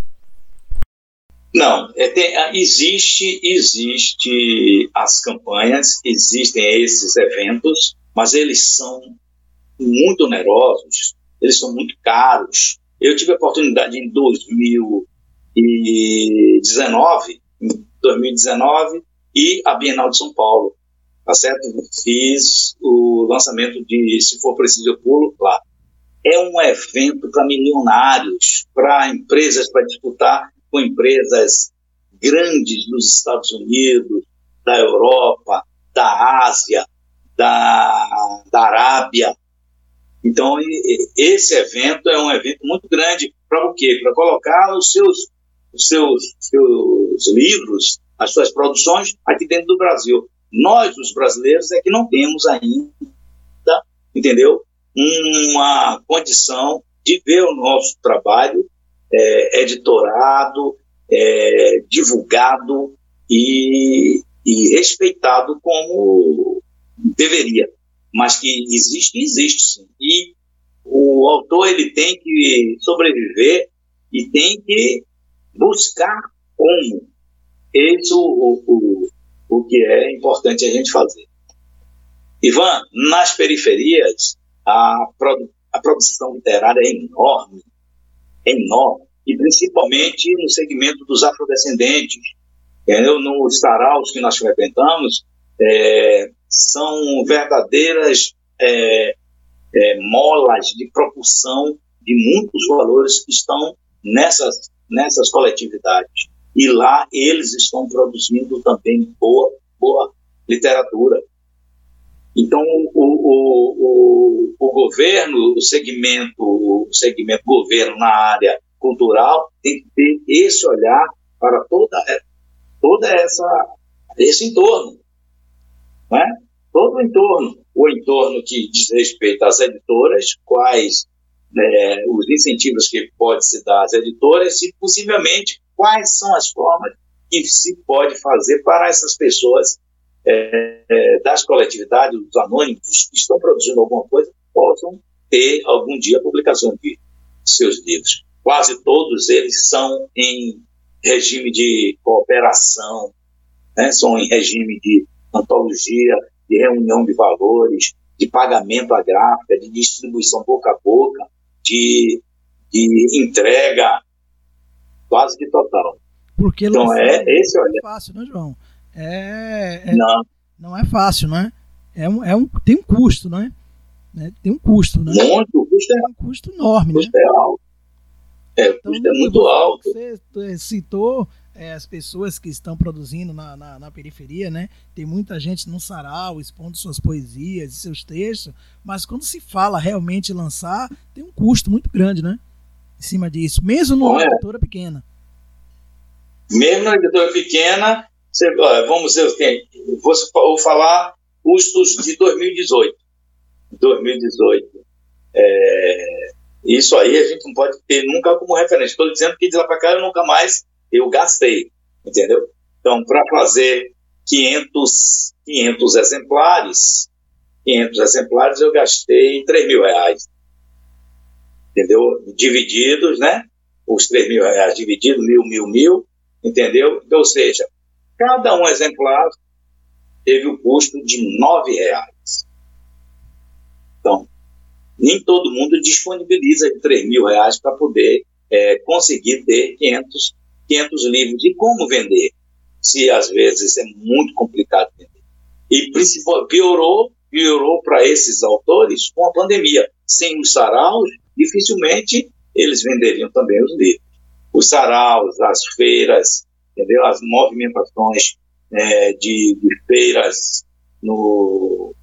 [SPEAKER 2] Não, é, tem, ah, existe, existe as campanhas, existem esses eventos, mas eles são muito onerosos, eles são muito caros. Eu tive a oportunidade em 2019, em 2019 e a Bienal de São Paulo, tá certo? Fiz o lançamento de Se For Preciso Eu Pulo lá. É um evento para milionários, para empresas, para disputar com empresas grandes dos Estados Unidos, da Europa, da Ásia, da, da Arábia. Então, esse evento é um evento muito grande para o quê? Para colocar os seus, os seus, seus livros, as suas produções aqui dentro do Brasil. Nós, os brasileiros, é que não temos ainda, entendeu? Uma condição de ver o nosso trabalho é, editorado, é, divulgado e, e respeitado como deveria. Mas que existe, existe sim. E o autor ele tem que sobreviver e tem que buscar como. Esse o, o, o que é importante a gente fazer. Ivan, nas periferias, a, produ a produção literária é enorme, enorme, e principalmente no segmento dos afrodescendentes. Entendeu? Nos saraus que nós frequentamos, é, são verdadeiras é, é, molas de propulsão de muitos valores que estão nessas, nessas coletividades. E lá eles estão produzindo também boa, boa literatura. Então, o, o, o, o governo, o segmento, o segmento governo na área cultural tem que ter esse olhar para toda, toda essa esse entorno, né? Todo o entorno, o entorno que diz respeito às editoras, quais né, os incentivos que pode se dar às editoras e possivelmente quais são as formas que se pode fazer para essas pessoas é, é, das coletividades, dos anônimos que estão produzindo alguma coisa, possam ter algum dia a publicação de seus livros. Quase todos eles são em regime de cooperação, né? são em regime de antologia, de reunião de valores, de pagamento à gráfica, de distribuição boca a boca, de, de entrega quase que total.
[SPEAKER 1] Porque então é esse olha. Não é fácil, né, João? É, é, não. não é fácil, né? É um, é um, tem um custo, né? né? Tem um custo, né?
[SPEAKER 2] Muito, o custo é,
[SPEAKER 1] um custo enorme,
[SPEAKER 2] o custo né? é alto. É, o então, custo é muito você, alto.
[SPEAKER 1] Você citou é, as pessoas que estão produzindo na, na, na, periferia, né? Tem muita gente no sarau expondo suas poesias e seus textos, mas quando se fala realmente lançar, tem um custo muito grande, né? Em cima disso, mesmo numa é. editora pequena.
[SPEAKER 2] Mesmo na editora pequena, você, vamos dizer, vou falar custos de 2018. 2018. É, isso aí a gente não pode ter nunca como referência. Estou dizendo que de lá para cá eu nunca mais eu gastei, entendeu? Então, para fazer 500, 500 exemplares, 500 exemplares eu gastei 3 mil reais, entendeu? Divididos, né? Os 3 mil reais divididos, mil, mil, mil, entendeu? Então, ou seja, cada um exemplar teve o custo de 9 reais. Então, nem todo mundo disponibiliza 3 mil reais para poder é, conseguir ter 500 500 livros. E como vender? Se às vezes é muito complicado vender. E piorou, piorou para esses autores com a pandemia. Sem os saraus, dificilmente eles venderiam também os livros. Os saraus, as feiras, entendeu? as movimentações é, de, de, feiras no,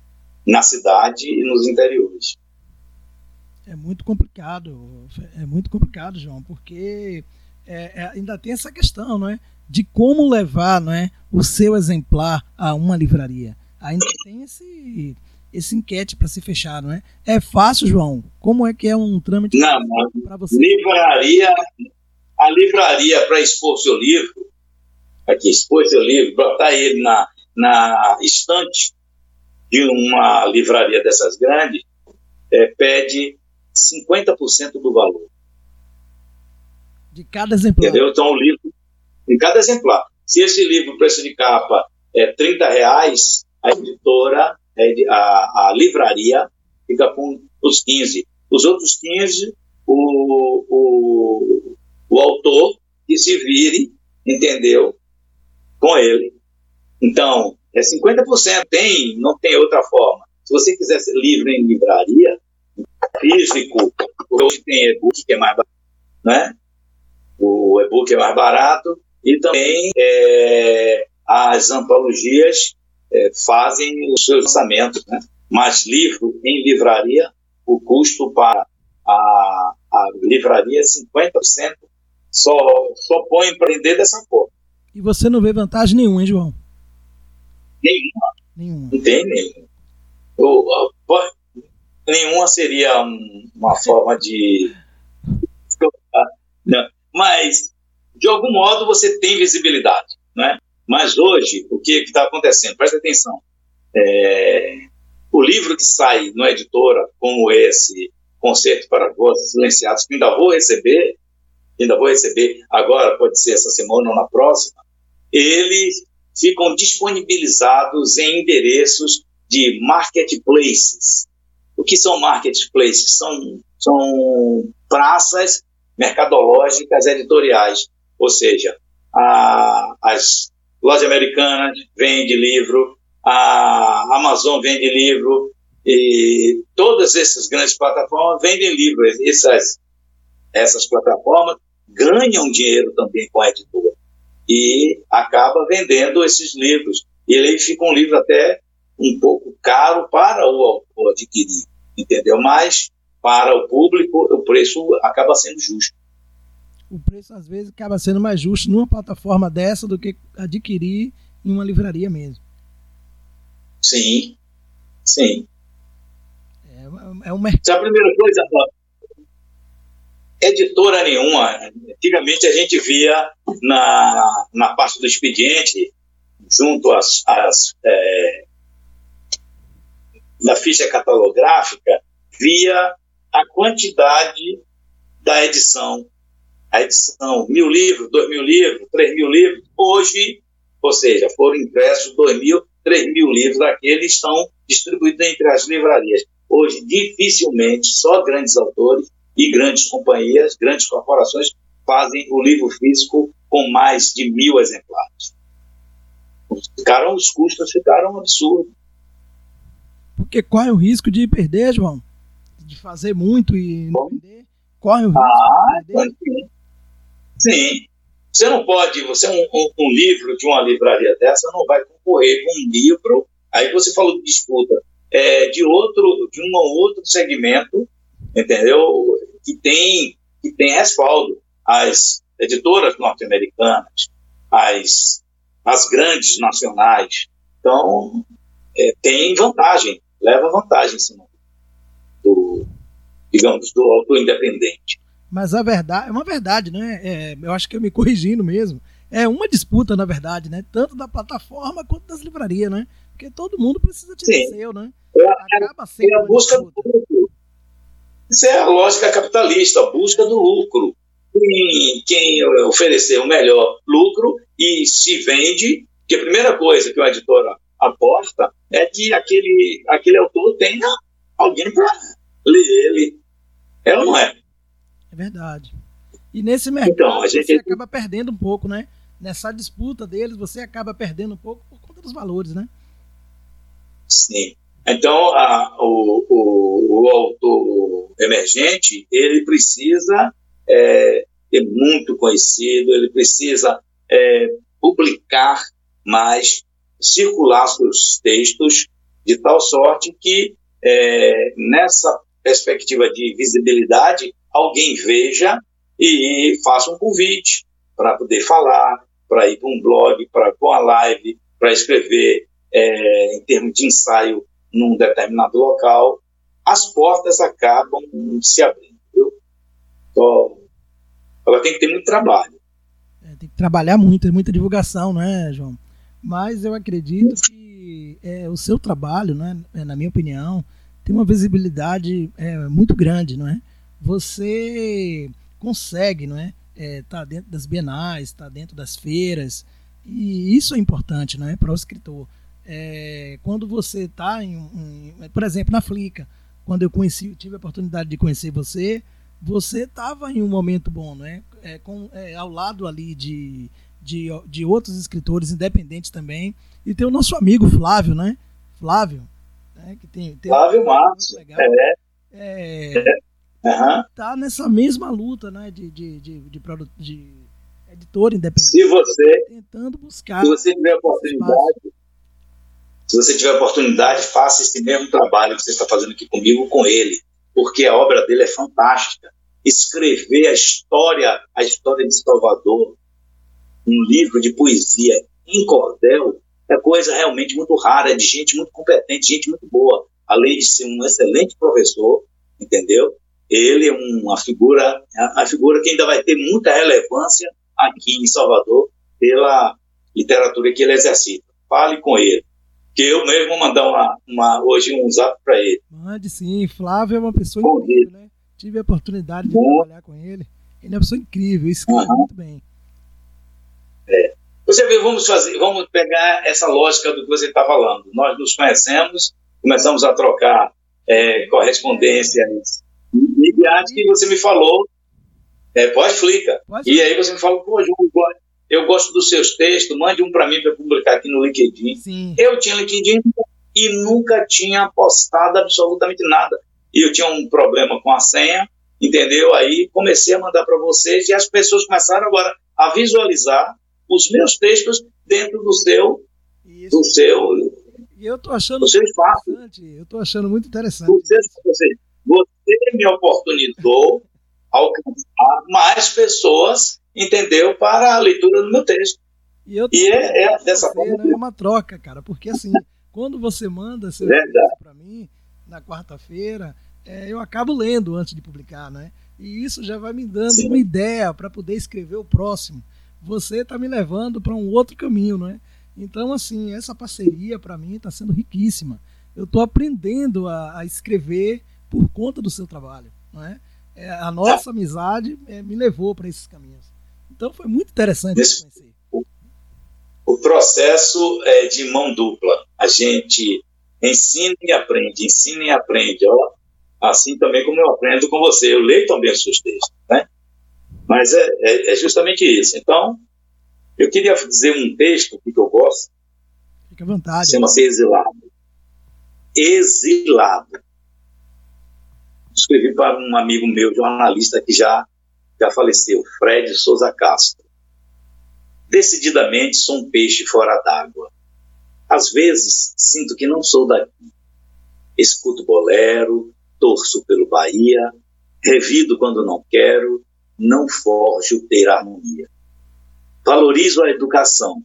[SPEAKER 2] na cidade e nos interiores.
[SPEAKER 1] É muito complicado, é muito complicado, João, porque é, é, ainda tem essa questão, não é? De como levar, não é, o seu exemplar a uma livraria. Ainda tem esse esse enquete para se fechar, não é? É fácil, João? Como é que é um trâmite
[SPEAKER 2] para você? Livraria, a livraria para expor seu livro, aqui, expor seu livro, botar ele na, na estante de uma livraria dessas grandes, é, pede 50% do valor.
[SPEAKER 1] De cada exemplar.
[SPEAKER 2] Entendeu? Então, o livro, de cada exemplar. Se esse livro, preço de capa é 30 reais, a editora, a, a livraria, fica com os 15. Os outros 15, o, o, o autor que se vire, entendeu? Com ele. Então, é 50%, tem, não tem outra forma. Se você quiser ser livro em livraria, físico, hoje tem e-book que é mais barato, né? O e-book é mais barato e também é, as antologias é, fazem os seus lançamentos, né? Mas livro em livraria, o custo para a, a livraria é 50%, só, só põe empreender dessa forma.
[SPEAKER 1] E você não vê vantagem nenhuma, hein, João?
[SPEAKER 2] Nenhuma. Nenhuma. Não tem nenhuma. nenhuma seria um, uma forma de. Mas, de algum modo, você tem visibilidade. Né? Mas hoje, o que está acontecendo? Presta atenção. É, o livro que sai no editora, como esse Concerto para Vozes Silenciados, que ainda vou receber, ainda vou receber agora, pode ser essa semana ou na próxima, eles ficam disponibilizados em endereços de marketplaces. O que são marketplaces? São, são praças mercadológicas editoriais, ou seja, a, as lojas americanas vendem livro, a Amazon vende livro, e todas essas grandes plataformas vendem livros. Essas, essas plataformas ganham dinheiro também com a editora e acaba vendendo esses livros. E ele fica um livro até um pouco caro para o autor adquirir, entendeu? Mas para o público o preço acaba sendo justo.
[SPEAKER 1] O preço às vezes acaba sendo mais justo numa plataforma dessa do que adquirir em uma livraria mesmo.
[SPEAKER 2] Sim, sim.
[SPEAKER 1] É, é um mercado.
[SPEAKER 2] A primeira coisa, editora nenhuma. Antigamente a gente via na, na parte do expediente, junto às, às é, da ficha catalográfica, via a quantidade da edição. A edição, mil livros, dois mil livros, três mil livros. Hoje, ou seja, foram impressos dois mil, três mil livros daqueles estão distribuídos entre as livrarias. Hoje, dificilmente, só grandes autores e grandes companhias, grandes corporações fazem o livro físico com mais de mil exemplares. Ficaram, os custos ficaram absurdos.
[SPEAKER 1] Porque corre o risco de perder, João? De fazer muito e não vender? Corre o risco
[SPEAKER 2] ah, de perder? Sim. sim. Você não pode, você um, um, um, livro de uma livraria dessa não vai concorrer com um livro, aí você falou de disputa, é, de outro, de um ou outro segmento entendeu? Que tem, que tem respaldo. As editoras norte-americanas, as, as grandes nacionais. Então, é, tem vantagem, leva vantagem em cima do, digamos, do autor independente.
[SPEAKER 1] Mas a verdade, é uma verdade, né? É, eu acho que eu me corrigindo mesmo. É uma disputa, na verdade, né? Tanto da plataforma quanto das livrarias, né? Porque todo mundo precisa tirar seu, né?
[SPEAKER 2] É, Acaba sendo é a busca do público. Isso é a lógica capitalista, a busca do lucro. Quem, quem oferecer o melhor lucro e se vende, que a primeira coisa que o editor aposta é que aquele, aquele autor tenha alguém para ler ele. É ou não é?
[SPEAKER 1] É verdade. E nesse mercado então, gente... você acaba perdendo um pouco, né? Nessa disputa deles, você acaba perdendo um pouco por conta dos valores, né?
[SPEAKER 2] Sim. Então, a, o, o, o, autor emergente, ele precisa é, ser muito conhecido, ele precisa é, publicar mais, circular seus textos, de tal sorte que, é, nessa perspectiva de visibilidade, alguém veja e faça um convite para poder falar, para ir para um blog, para uma live, para escrever é, em termos de ensaio num determinado local, as portas acabam se abrindo. Viu? Então, ela tem que ter muito trabalho.
[SPEAKER 1] É, tem que trabalhar muito, tem muita divulgação, não é, João? Mas eu acredito que é, o seu trabalho, né, é, na minha opinião, tem uma visibilidade é, muito grande, não é? Você consegue, não é? É, dentro das bienais, está dentro das feiras, e isso é importante, não é, para o escritor. É, quando você está em, em, por exemplo, na Flica, quando eu conheci, tive a oportunidade de conhecer você, você estava em um momento bom, né? É, com, é, ao lado ali de, de, de outros escritores independentes também. E tem o nosso amigo Flávio, né? Flávio. Né? Que tem, tem
[SPEAKER 2] Flávio um Matos. Legal. É.
[SPEAKER 1] É, é. Uhum. Tá nessa mesma luta, né? De, de, de, de, de editor independente.
[SPEAKER 2] Se você,
[SPEAKER 1] tentando buscar.
[SPEAKER 2] Se você tiver oportunidade, se você tiver oportunidade, faça esse mesmo trabalho que você está fazendo aqui comigo com ele, porque a obra dele é fantástica. Escrever a história, a história de Salvador, um livro de poesia em cordel, é coisa realmente muito rara, é de gente muito competente, gente muito boa. Além de ser um excelente professor, entendeu? Ele é uma figura, a figura que ainda vai ter muita relevância aqui em Salvador pela literatura que ele exercita. Fale com ele que eu mesmo vou mandar uma, uma, hoje um zap para ele.
[SPEAKER 1] Mande sim, Flávio é uma pessoa Bom incrível, dia. né? Tive a oportunidade de Bom. trabalhar com ele. Ele é uma pessoa incrível, escreve uhum. muito bem.
[SPEAKER 2] É. Você vê, vamos fazer, vamos pegar essa lógica do que você está falando. Nós nos conhecemos, começamos a trocar é, correspondências imediatas que você me falou, é, pós-flica. E aí você me falou, pô, João, eu gosto dos seus textos, mande um para mim para publicar aqui no LinkedIn. Sim. Eu tinha LinkedIn e nunca tinha postado absolutamente nada. E eu tinha um problema com a senha, entendeu? Aí comecei a mandar para vocês e as pessoas começaram agora a visualizar os meus textos dentro do seu Isso. do seu
[SPEAKER 1] e eu tô achando muito interessante. Eu tô achando muito interessante.
[SPEAKER 2] Você, você, você me oportunizou alcançar mais pessoas entendeu? Para a leitura do meu texto.
[SPEAKER 1] E, eu e é, é dessa você, forma. Né? É uma troca, cara, porque assim, quando você manda seu texto para mim, na quarta-feira, é, eu acabo lendo antes de publicar, né? E isso já vai me dando Sim. uma ideia para poder escrever o próximo. Você está me levando para um outro caminho, né? Então, assim, essa parceria para mim está sendo riquíssima. Eu estou aprendendo a, a, escrever por conta do seu trabalho, não é? é a nossa amizade é, me levou para esses caminhos. Então foi muito interessante Esse, conhecer.
[SPEAKER 2] O, o processo é de mão dupla. A gente ensina e aprende, ensina e aprende. Ó, assim também como eu aprendo com você. Eu leio também os seus textos, né? Mas é, é, é justamente isso. Então, eu queria dizer um texto que eu gosto.
[SPEAKER 1] Fica à vontade.
[SPEAKER 2] Chama-se Exilado. Exilado. Escrevi para um amigo meu, jornalista, que já já faleceu, Fred Souza Castro. Decididamente sou um peixe fora d'água. Às vezes sinto que não sou daqui. Escuto bolero, torço pelo Bahia, revido quando não quero, não forjo ter harmonia. Valorizo a educação.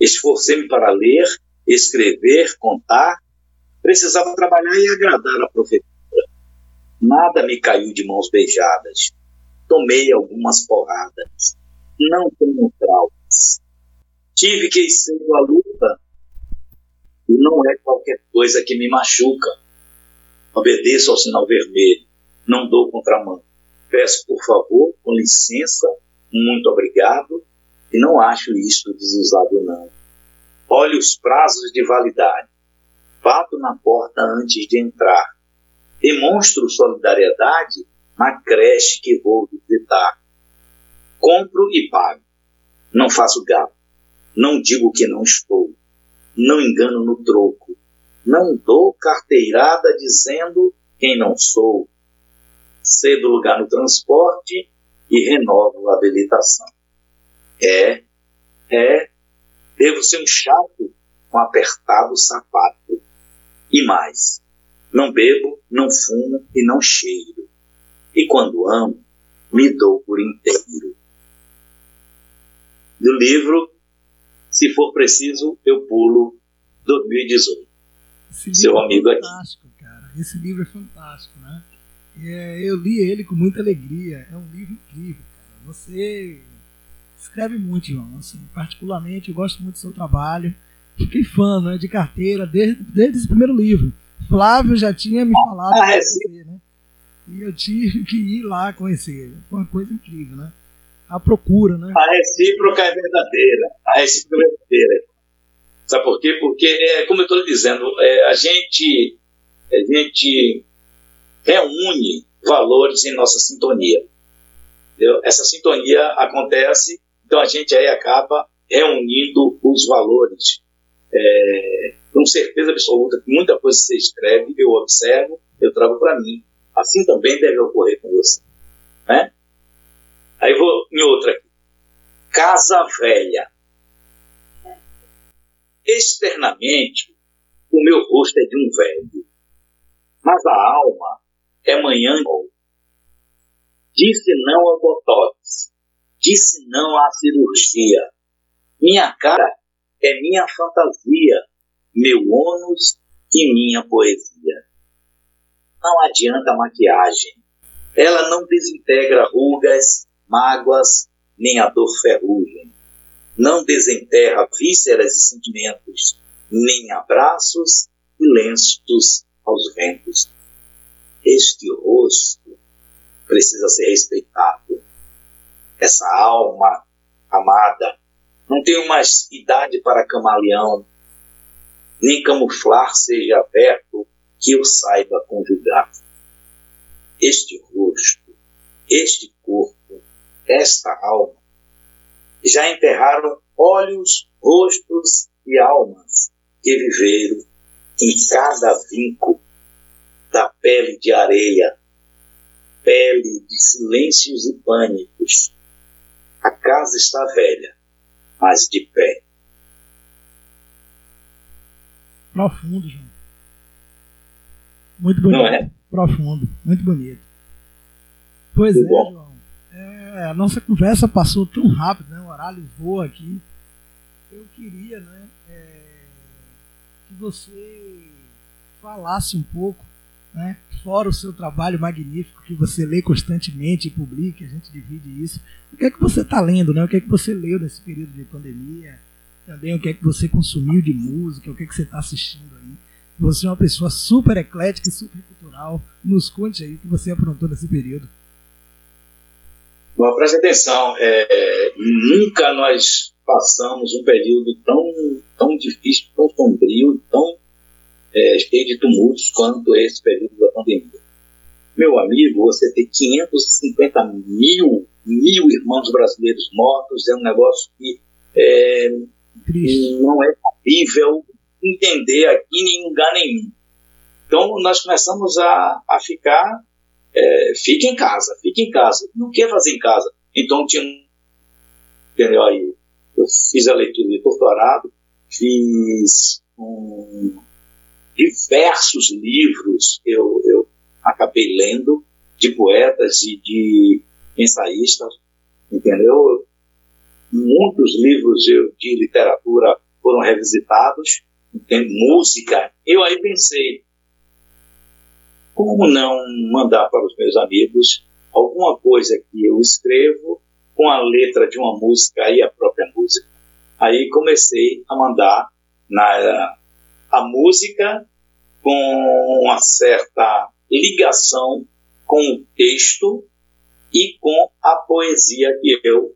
[SPEAKER 2] Esforcei-me para ler, escrever, contar. Precisava trabalhar e agradar a professora. Nada me caiu de mãos beijadas tomei algumas porradas. Não tenho traumas. Tive que ir a luta e não é qualquer coisa que me machuca. Obedeço ao sinal vermelho, não dou contramão. Peço por favor, com licença, muito obrigado, e não acho isto desusado não. Olhe os prazos de validade. Bato na porta antes de entrar. Demonstro solidariedade na creche que vou visitar. Compro e pago. Não faço gato. Não digo que não estou. Não engano no troco. Não dou carteirada dizendo quem não sou. Cedo lugar no transporte e renovo a habilitação. É, é, devo ser um chato com apertado sapato. E mais, não bebo, não fumo e não cheiro. E quando amo, me dou por inteiro. Do livro, se for preciso, eu pulo 2018. Esse Seu é amigo
[SPEAKER 1] é fantástico, aqui. cara. Esse livro é fantástico, né? É, eu li ele com muita alegria. É um livro incrível, cara. Você escreve muito, João. Assim, particularmente, eu gosto muito do seu trabalho. Fiquei fã né, de carteira desde, desde esse primeiro livro. Flávio já tinha me falado ah, é, você, né? E eu tive que ir lá conhecer. Foi uma coisa incrível, né? A procura, né?
[SPEAKER 2] A recíproca é verdadeira. A recíproca é verdadeira. Sabe por quê? Porque, é, como eu estou dizendo, é, a, gente, a gente reúne valores em nossa sintonia. Entendeu? Essa sintonia acontece, então a gente aí acaba reunindo os valores. É, com certeza absoluta que muita coisa que você escreve, eu observo, eu trago para mim. Assim também deve ocorrer com você. Né? Aí vou em outra aqui. Casa Velha. Externamente, o meu rosto é de um velho, mas a alma é manhã. Disse não ao botox, disse não à cirurgia. Minha cara é minha fantasia, meu ônus e minha poesia. Não adianta maquiagem, ela não desintegra rugas, mágoas, nem a dor ferrugem. Não desenterra vísceras e sentimentos, nem abraços e lenços aos ventos. Este rosto precisa ser respeitado. Essa alma amada não tenho mais idade para camaleão, nem camuflar seja aberto que eu saiba conjugar. Este rosto, este corpo, esta alma, já enterraram olhos, rostos e almas que viveram em cada vinco da pele de areia, pele de silêncios e pânicos. A casa está velha, mas de pé.
[SPEAKER 1] Profundo, João. Muito bonito. Não é? Profundo, muito bonito. Pois muito é, bom. João. É, a nossa conversa passou tão rápido, né? O horário voa aqui. Eu queria, né, é, que você falasse um pouco né? fora o seu trabalho magnífico que você lê constantemente e publica, a gente divide isso. O que é que você está lendo, né? O que é que você leu nesse período de pandemia? Também o que é que você consumiu de música, o que é que você está assistindo aí. Você é uma pessoa super eclética e super cultural. Nos conte aí o que você aprontou nesse período.
[SPEAKER 2] Bom, preste atenção. É, nunca nós passamos um período tão, tão difícil, tão sombrio, tão é, cheio de tumultos quanto esse período da pandemia. Meu amigo, você ter 550 mil, mil irmãos brasileiros mortos é um negócio que é, não é possível entender aqui em lugar nenhum. Então, nós começamos a, a ficar, é, fique em casa, fique em casa. Não quer fazer em casa. Então, tinha, entendeu aí? Eu fiz a leitura de doutorado, fiz um, diversos livros eu, eu acabei lendo de poetas e de ensaístas, entendeu? Muitos livros de literatura foram revisitados, tem música. Eu aí pensei, como não mandar para os meus amigos alguma coisa que eu escrevo com a letra de uma música e a própria música? Aí comecei a mandar na a música com uma certa ligação com o texto e com a poesia que eu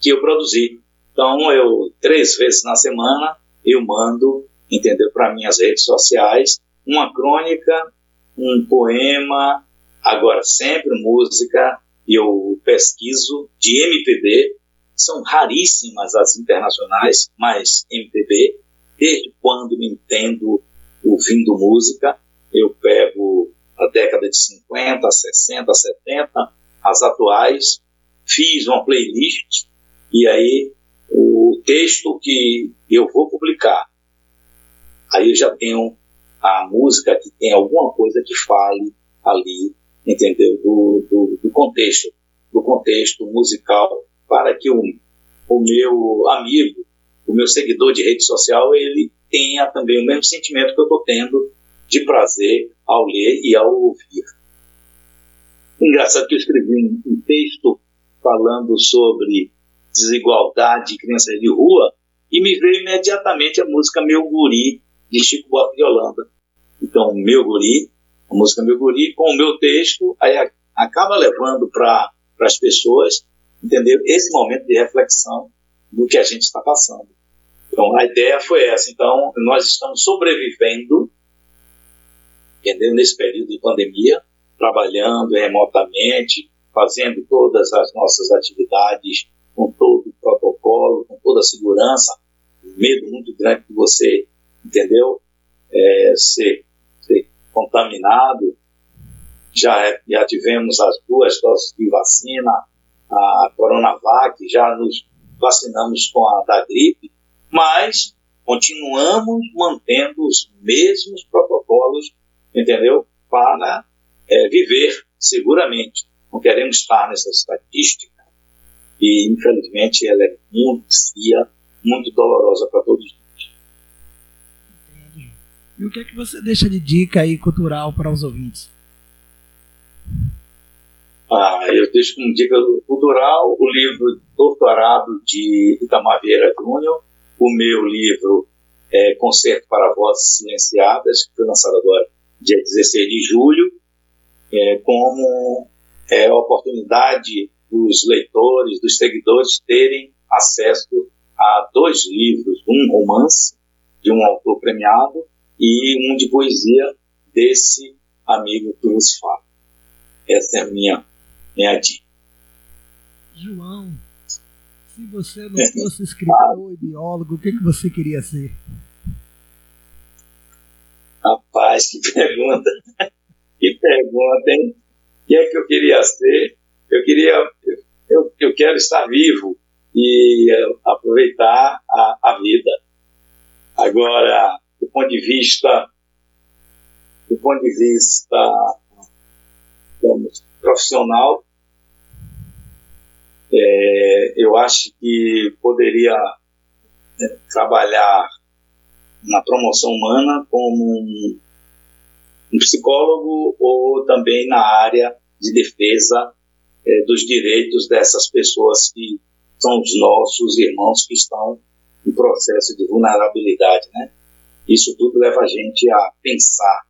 [SPEAKER 2] que eu produzi. Então eu três vezes na semana eu mando, entendeu, para minhas redes sociais uma crônica, um poema, agora sempre música. Eu pesquiso de MPB, são raríssimas as internacionais, mas MPB desde quando me entendo ouvindo música, eu pego a década de 50, 60, 70, as atuais, fiz uma playlist e aí o texto que eu vou publicar, aí eu já tenho a música que tem alguma coisa que fale ali, entendeu? Do, do, do contexto, do contexto musical, para que o, o meu amigo, o meu seguidor de rede social, ele tenha também o mesmo sentimento que eu estou tendo de prazer ao ler e ao ouvir. Engraçado que eu escrevi um texto falando sobre desigualdade de crianças de rua e me veio imediatamente a música Meu Guri, de Chico Buarque de Holanda. Então, Meu Guri, a música Meu Guri, com o meu texto, aí acaba levando para as pessoas, entendeu? Esse momento de reflexão do que a gente está passando. Então, a ideia foi essa. Então, nós estamos sobrevivendo, entendeu? Nesse período de pandemia, trabalhando remotamente, fazendo todas as nossas atividades com todo o protocolo, com toda a segurança, medo muito grande de você, entendeu? É, ser, ser, contaminado. Já, já tivemos as duas doses de vacina, a Coronavac, já nos vacinamos com a da gripe, mas continuamos mantendo os mesmos protocolos, entendeu? Para é, viver seguramente. Não queremos estar nessa estatística e, infelizmente, ela é muito fria, muito dolorosa para todos nós.
[SPEAKER 1] Entendi. E o que é que você deixa de dica aí cultural para os ouvintes?
[SPEAKER 2] Ah, eu deixo como dica cultural o livro Doutorado de Itamar Vieira Júnior, o meu livro é, Concerto para Vozes Silenciadas, que foi lançado agora dia 16 de julho, é, como é, oportunidade dos leitores, dos seguidores terem acesso a dois livros, um romance de um autor premiado e um de poesia desse amigo que nos fala. Essa é a minha, minha dica.
[SPEAKER 1] João, se você não fosse escritor e biólogo, o que, que você queria ser?
[SPEAKER 2] Rapaz, que pergunta. Que pergunta, hein? O que é que eu queria ser? Eu queria, eu, eu quero estar vivo e eh, aproveitar a, a vida. Agora, do ponto de vista, do ponto de vista, profissional, é, eu acho que poderia é, trabalhar na promoção humana como um, um, psicólogo ou também na área de defesa é, dos direitos dessas pessoas que são os nossos irmãos que estão em processo de vulnerabilidade, né? Isso tudo leva a gente a pensar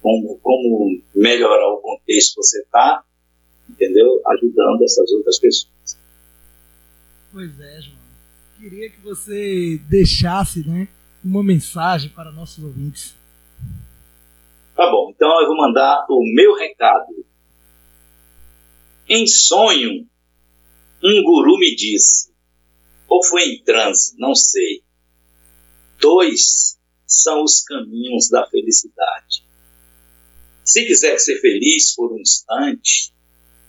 [SPEAKER 2] como, como melhorar o contexto que você está entendeu? Ajudando essas outras pessoas.
[SPEAKER 1] Pois é, João. Queria que você deixasse, né, uma mensagem para nossos ouvintes.
[SPEAKER 2] Tá bom, então eu vou mandar o meu recado. Em sonho, um guru me disse, ou foi em transe, não sei. Dois são os caminhos da felicidade. Se quiser ser feliz por um instante,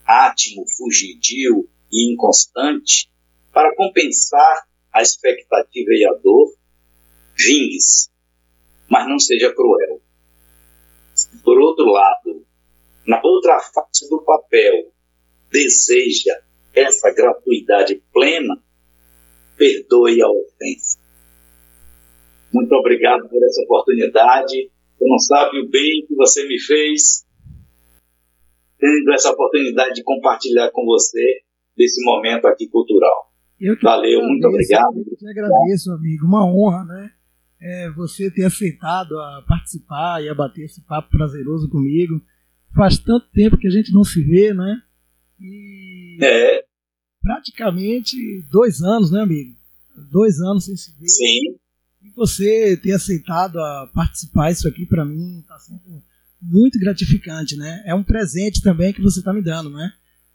[SPEAKER 2] átimo, fugidio e inconstante, para compensar a expectativa e a dor, vingue-se, mas não seja cruel. Por outro lado, na outra face do papel, deseja essa gratuidade plena, perdoe a ofensa. Muito obrigado por essa oportunidade. Você não sabe o bem que você me fez tendo essa oportunidade de compartilhar com você desse momento aqui cultural. Valeu, agradeço, muito obrigado.
[SPEAKER 1] Eu te agradeço, amigo. Uma honra, né? É, você ter aceitado a participar e a bater esse papo prazeroso comigo. Faz tanto tempo que a gente não se vê, né?
[SPEAKER 2] E é.
[SPEAKER 1] praticamente dois anos, né, amigo? Dois anos sem se ver.
[SPEAKER 2] Sim.
[SPEAKER 1] E você ter aceitado a participar isso aqui para mim está sendo muito gratificante, né? É um presente também que você está me dando, né?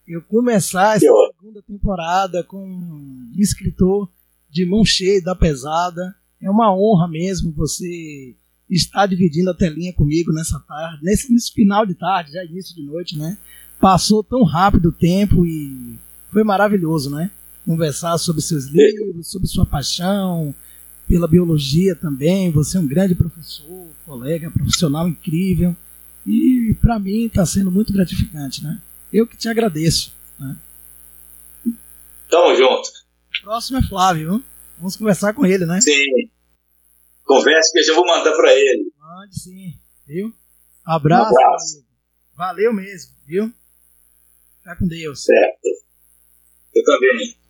[SPEAKER 1] Eu começar essa segunda temporada com um escritor de mão cheia da pesada, é uma honra mesmo você estar dividindo a telinha comigo nessa tarde, nesse, nesse final de tarde, já início de noite, né? Passou tão rápido o tempo e foi maravilhoso, né? Conversar sobre seus livros, sobre sua paixão pela biologia também. Você é um grande professor, colega, profissional incrível. E para mim está sendo muito gratificante, né? Eu que te agradeço. Né?
[SPEAKER 2] Tamo junto.
[SPEAKER 1] Próximo é Flávio? Vamos conversar com ele, né?
[SPEAKER 2] Sim. Converse que eu já vou mandar para ele.
[SPEAKER 1] Mande sim, viu? Abraço. Um abraço. Valeu mesmo, viu? Fica com Deus.
[SPEAKER 2] Certo. Eu também.